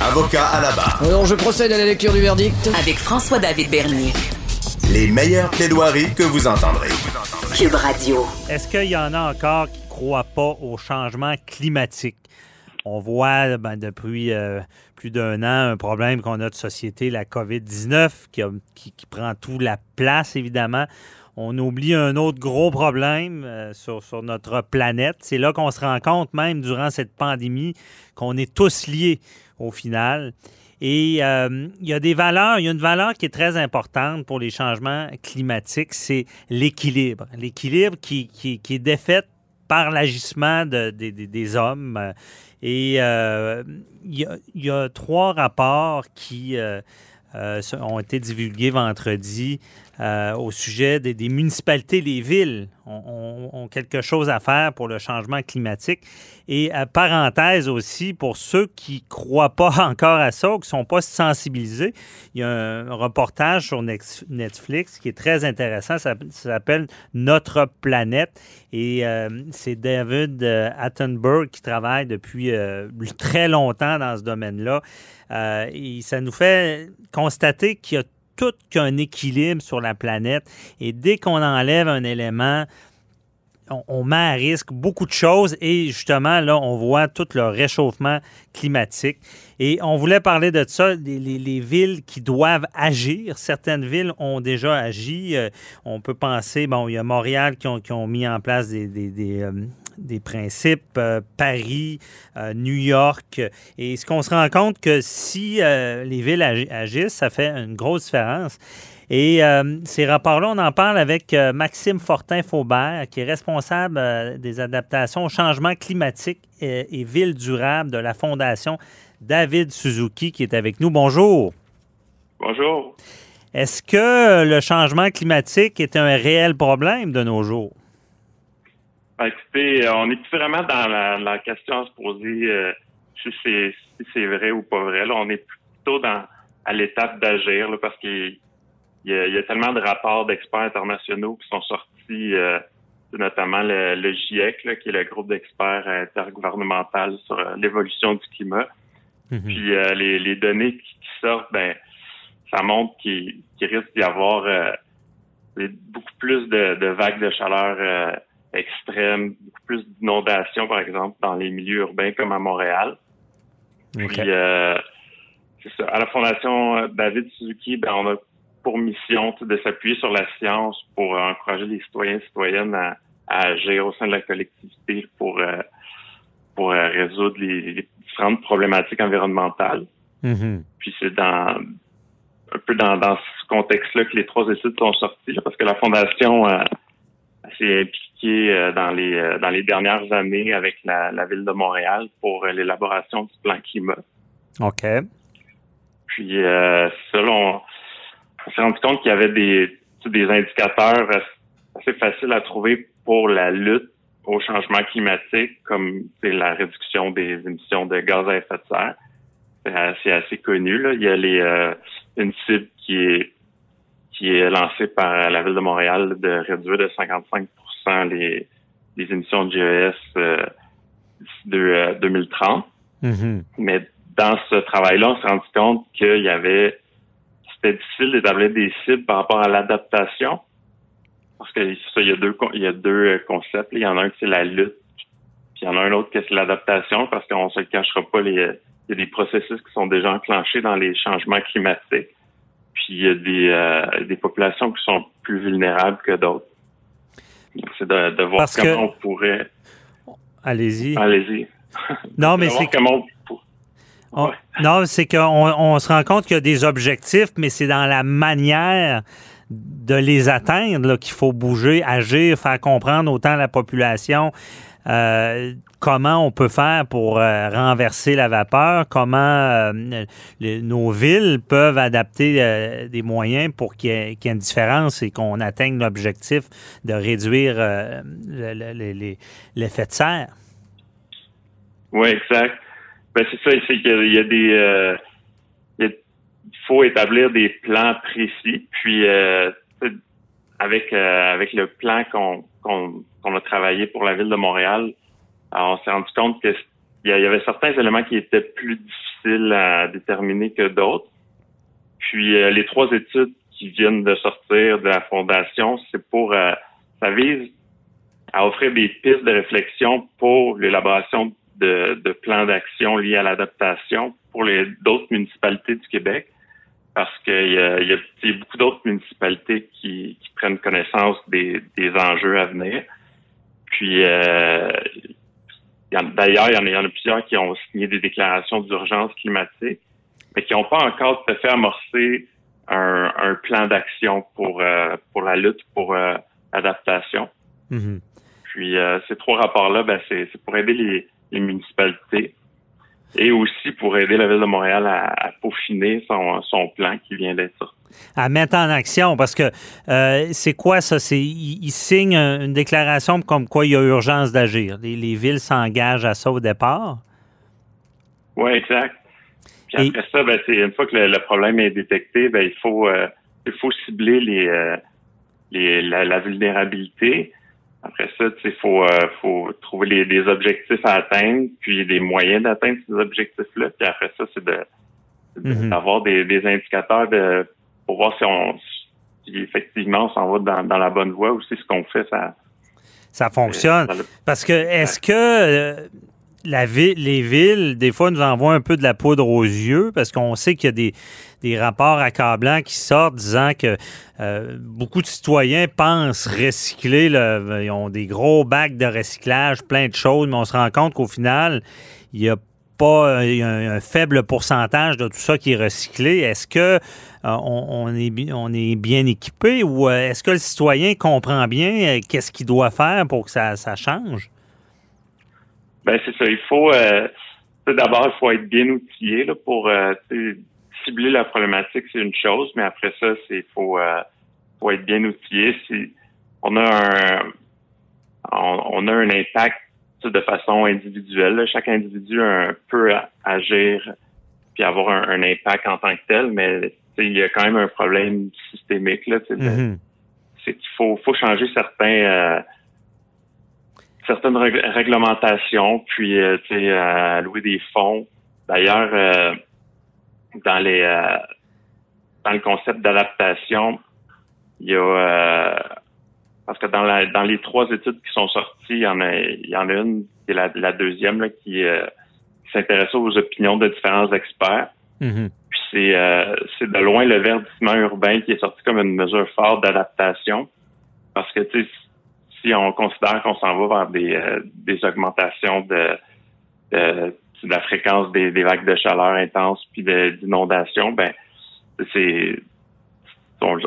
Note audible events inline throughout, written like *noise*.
Avocat à la barre. Alors je procède à la lecture du verdict. Avec François-David Bernier. Les meilleures plaidoiries que vous entendrez. Cube Radio. Est-ce qu'il y en a encore qui ne croient pas au changement climatique? On voit ben, depuis euh, plus d'un an un problème qu'on a de société, la COVID-19, qui, qui- qui prend tout la place, évidemment. On oublie un autre gros problème euh, sur, notre planète. C'est là qu'on se rend compte, même durant cette pandémie, qu'on est tous liés au final. Et euh, il y a des valeurs, il y a une valeur qui est très importante pour les changements climatiques, c'est l'équilibre. L'équilibre qui, est défait par l'agissement de- des- hommes. Et euh, il y, a, trois rapports qui ont été divulgués vendredi euh, au sujet des, municipalités, les villes ont, quelque chose à faire pour le changement climatique. Et euh, parenthèse aussi, pour ceux qui ne croient pas *laughs* encore à ça ou qui ne sont pas sensibilisés, il y a un reportage sur Netflix qui est très intéressant. Ça, s'appelle Notre planète. Et euh, c'est David Attenborough qui travaille depuis très longtemps dans ce domaine-là. Et ça nous fait constater qu'il y a tout qu'un équilibre sur la planète. Et dès qu'on enlève un élément, on, met à risque beaucoup de choses et justement, là, on voit tout le réchauffement climatique. Et on voulait parler de ça, les, les- les villes qui doivent agir. Certaines villes ont déjà agi. Euh, on peut penser, bon, il y a Montréal qui ont, mis en place des, des- des, euh, principes, euh, Paris, New York. Et ce qu'on se rend compte que si les villes agi- agissent, ça fait une grosse différence. Et euh, ces rapports-là, on en parle avec euh, Maxime Fortin-Faubert, qui est responsable euh, des adaptations au changement climatique et, et villes durables de la Fondation David Suzuki, qui est avec nous. Bonjour. Bonjour. Est-ce que le changement climatique est un réel problème de nos jours? Ben, écoutez, on est vraiment dans la, la question à se poser si c'est si vrai ou pas vrai. Là, on est plutôt dans à l'étape d'agir parce qu'il il y, a, il y a tellement de rapports d'experts internationaux qui sont sortis, euh, notamment le, le GIEC, là, qui est le groupe d'experts intergouvernemental sur euh, l'évolution du climat. Puis euh, les, les données qui, qui sortent, ben, ça montre qu'il qu'il risque d'y avoir euh, beaucoup plus de, de vagues de chaleur euh, extrêmes, beaucoup plus d'inondations, par exemple, dans les milieux urbains comme à Montréal. Puis, euh, c'est ça. À la Fondation David Suzuki, ben, on a pour mission de s'appuyer sur la science pour euh, encourager les citoyens et citoyennes à, à agir au sein de la collectivité pour, euh, pour euh, résoudre les, les différentes problématiques environnementales. Puis c'est dans un peu dans, dans ce contexte-là que les trois études sont sorties, là, parce que la Fondation euh, s'est impliquée dans les euh, dans les dernières années avec la, la ville de Montréal pour l'élaboration du plan climat. OK. Puis euh, là, on, s'est rendu compte qu'il y avait des, des indicateurs assez faciles à trouver pour la lutte au changement climatique, comme la réduction des émissions de gaz à effet de serre. C'est assez, assez connu. Là. Il y a les, euh, une cible qui est qui est lancée par la ville de Montréal de réduire de 55 les, les émissions de GES euh, d'ici de, euh, 2030. Mais dans ce travail-là, on s'est rendu compte qu'il y avait c'était difficile d'établir des cibles par rapport à l'adaptation. Parce que ça, il y a deux il y a deux euh, concepts. Il y en a un qui c'est la lutte, puis il y en a un autre qui c'est l'adaptation, parce qu'on se le cachera pas, les, il y a des processus qui sont déjà enclenchés dans les changements climatiques. Puis il y a des, euh, des populations qui sont plus vulnérables que d'autres. C'est de, de voir Parce comment que- on pourrait. Allez-y. Allez-y. Non, *laughs* mais c'est comment on pour- On- *laughs* Non, c'est qu'on on se rend compte qu'il y a des objectifs, mais c'est dans la manière de les atteindre qu'il faut bouger, agir, faire comprendre autant la population euh, comment on peut faire pour euh, renverser la vapeur, comment euh, les- nos villes peuvent adapter des moyens pour qu'il y, ait qu'il y ait une différence et qu'on atteigne l'objectif de réduire euh, le- l'effet de serre. Oui, exact. Ben, c'est ça, c'est qu'il y a- des. euh, il faut établir des plans précis. Puis, euh, avec, euh, avec le plan qu'on qu'on qu'on a travaillé pour la ville de Montréal, alors, on s'est rendu compte que il y a- il y avait certains éléments qui étaient plus difficiles à déterminer que d'autres. Puis, euh, les trois études qui viennent de sortir de la fondation, c'est pour. euh, ça vise à offrir des pistes de réflexion pour l'élaboration de, de plans d'action liés à l'adaptation pour les d'autres municipalités du Québec, parce qu'il y a, il y a- il y a beaucoup d'autres municipalités qui, qui prennent connaissance des, des enjeux à venir. Puis, euh, d'ailleurs, il y, en a, il y en a plusieurs qui ont signé des déclarations d'urgence climatique, mais qui n'ont pas encore tout à fait amorcé un, un plan d'action pour, euh, pour la lutte pour euh, l'adaptation. Mhm. Puis ces trois rapports-là, ben, c'est pour aider les, les municipalités et aussi pour aider la Ville de Montréal à, à peaufiner son, son plan qui vient d'être sorti. à mettre en action parce que euh, c'est quoi ça? C'est ils, signent un- une déclaration comme quoi il y a urgence d'agir. Les, les villes s'engagent à ça au départ. Oui, exact. Puis Et- après ça, ben, c'est une fois que le, le problème est détecté, ben, il faut euh, il faut cibler les, euh, les la, la vulnérabilité. Après ça, il faut, euh, faut trouver les, des objectifs à atteindre, puis des moyens d'atteindre ces objectifs-là. Puis après ça, c'est de Mhm. d'avoir des, des indicateurs de pour voir si on si effectivement on s'en va dans, dans la bonne voie ou si ce qu'on fait ça Ça fonctionne. ça- Parce que est-ce que euh, la les villes, des fois, nous envoient un peu de la poudre aux yeux parce qu'on sait qu'il y a des, des rapports accablants qui sortent disant que euh, beaucoup de citoyens pensent recycler, le- ils ont des gros bacs de recyclage, plein de choses, mais on se rend compte qu'au final, il y a pas un, faible pourcentage de tout ça qui est recyclé. Est-ce que euh, est, bien équipé ou euh, est-ce que le citoyen comprend bien qu'est-ce qu'il doit faire pour que ça change? Ben c'est ça. Il faut euh, d'abord il faut être bien outillé là, pour euh, cibler la problématique, c'est une chose, mais après ça, c'est faut euh, faut être bien outillé. Si on a un on, on a un impact de façon individuelle. là. Chaque individu un, peut agir puis avoir un, un impact en tant que tel, mais il y a quand même un problème systémique là. Mhm. c'est qu'il faut, faut changer certains euh, certaines rég- réglementations, puis euh, tu sais, euh, allouer des fonds. D'ailleurs, euh, dans les euh, dans le concept d'adaptation, il y a euh, parce que dans la dans les trois études qui sont sorties, il y en a il y en a une qui est la, la deuxième là, qui, euh, qui s'intéresse aux opinions de différents experts. Mhm. Puis c'est euh, c'est de loin le verdissement urbain qui est sorti comme une mesure forte d'adaptation. Parce que tu sais, si on considère qu'on s'en va vers des, euh, des augmentations de, de, de la fréquence des, des vagues de chaleur intenses puis d'inondations, ben c'est on,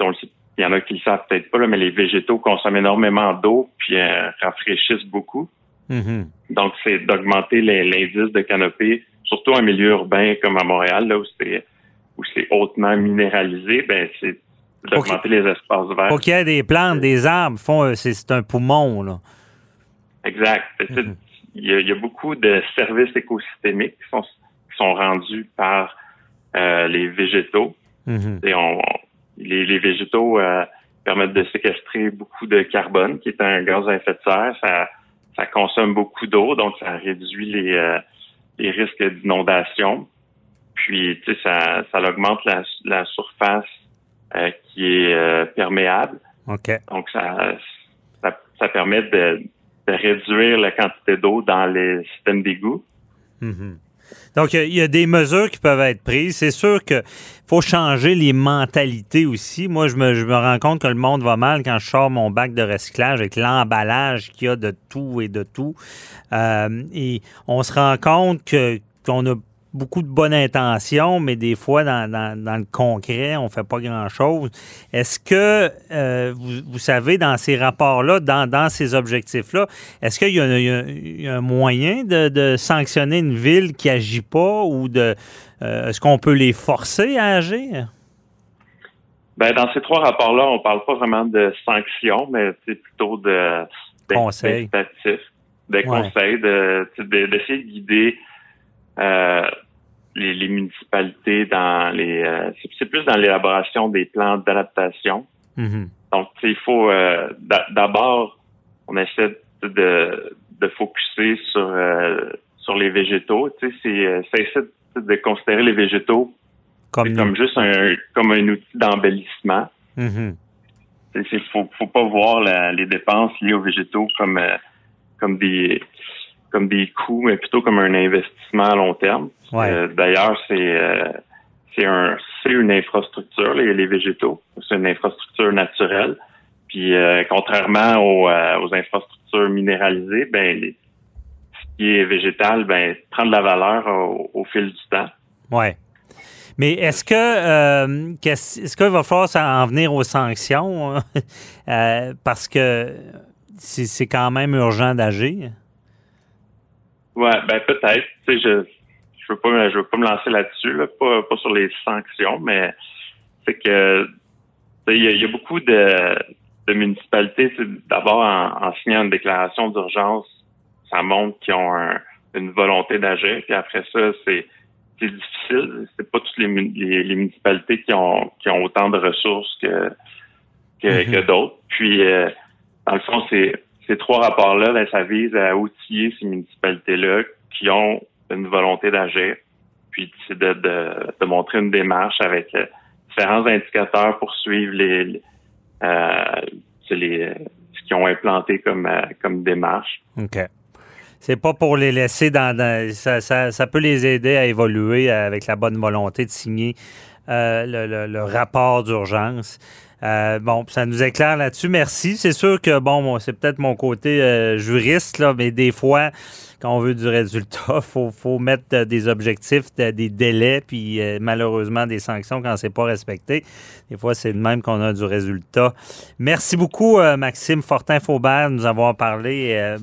on il y en a qui le savent peut-être pas, là, mais les végétaux consomment énormément d'eau puis euh, rafraîchissent beaucoup. Mhm. Donc, c'est d'augmenter l'indice de canopée, surtout en milieu urbain comme à Montréal, là où c'est où c'est hautement minéralisé, ben c'est d'augmenter les espaces verts. Faut qu'il y ait des plantes, des arbres, font, euh, c'est un poumon. Là. Exact. Mhm. Il, y a, il y a beaucoup de services écosystémiques qui sont, qui sont rendus par euh, les végétaux. Mhm. Et on, les, les végétaux euh, permettent de séquestrer beaucoup de carbone, qui est un gaz à effet de serre. Ça, ça consomme beaucoup d'eau, donc ça réduit les, euh, les risques d'inondation. Puis, tu sais, ça, ça augmente la, la surface qui est euh, perméable. Donc, ça, ça, ça permet de, de réduire la quantité d'eau dans les systèmes d'égout. Mhm. Donc, il y a- des mesures qui peuvent être prises. C'est sûr qu'il faut changer les mentalités aussi. Moi, je me, je me rends compte que le monde va mal quand je sors mon bac de recyclage avec l'emballage qu'il y a de tout et de tout. Euh, et on se rend compte que qu'on a beaucoup de bonnes intentions, mais des fois, dans, le concret, on ne fait pas grand-chose. Est-ce que, euh, vous, savez, dans ces rapports-là, dans, ces objectifs-là, est-ce qu'il y, a un moyen de, sanctionner une ville qui n'agit pas ou de euh, est-ce qu'on peut les forcer à agir? Ben, dans ces trois rapports-là, on ne parle pas vraiment de sanctions, mais c'est plutôt de conseils. Des conseils, d'essayer de, guider euh, les, municipalités dans les. Euh, c'est plus dans l'élaboration des plans d'adaptation. Mm-hmm. Donc, il faut euh, d'abord, on essaie de, de focuser sur sur les végétaux. Tu sais, c'est essaie de considérer les végétaux comme, comme juste un comme un outil d'embellissement. Mm-hmm. Il faut, faut pas voir les dépenses liées aux végétaux comme comme des comme des coûts, mais plutôt comme un investissement à long terme. Euh, d'ailleurs, c'est euh, c'est un c'est une infrastructure les, les végétaux, c'est une infrastructure naturelle. Puis euh, contrairement aux, aux, infrastructures minéralisées, ben ce qui est végétal, ben prend de la valeur au, fil du temps. Ouais. Mais est-ce que est-ce qu'il va falloir en venir aux sanctions *laughs* parce que c'est quand même urgent d'agir? Ouais, ben peut-être. Tu sais, je je veux pas je veux pas me lancer là-dessus, là, pas, pas sur les sanctions, mais c'est que il y, a beaucoup de, de municipalités, d'abord en, signant une déclaration d'urgence, ça montre qu'ils ont une volonté d'agir, puis après ça, c'est c'est difficile. C'est pas toutes les, les, municipalités qui ont qui ont autant de ressources que que, mm-hmm. d'autres. Puis euh, dans le fond, c'est ces trois rapports-là, ben, ça vise à outiller ces municipalités-là qui ont une volonté d'agir, puis de, de, montrer une démarche avec euh, différents indicateurs pour suivre euh, les ce qu'ils ont implanté comme, euh, comme démarche. OK. C'est pas pour les laisser dans, ça, ça, ça, peut les aider à évoluer avec la bonne volonté de signer le, le, rapport d'urgence. Euh, bon, ça nous éclaire là-dessus. Merci. C'est sûr que, bon, c'est peut-être mon côté euh, juriste, là, mais des fois, quand on veut du résultat, *laughs* faut, faut mettre euh, des objectifs, des délais, puis malheureusement des sanctions quand c'est pas respecté. Des fois, c'est de même qu'on a du résultat. Merci beaucoup, Maxime Fortin-Faubert, de nous avoir parlé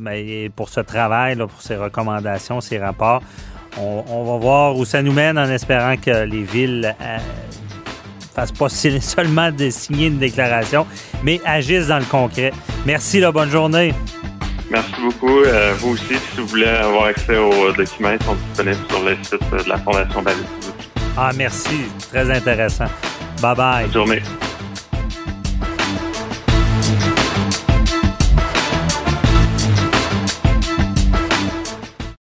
pour ce travail, pour ces recommandations, ces rapports. On, on, va voir où ça nous mène en espérant que les villes fassent pas *laughs* seulement de signer une déclaration, mais agissent dans le concret. Merci, la bonne journée. Merci beaucoup. Euh, vous aussi, si vous voulez avoir accès aux documents, ils sont disponibles sur le site de la Fondation David. Ah, merci. Très intéressant. Bye bye. Bonne journée.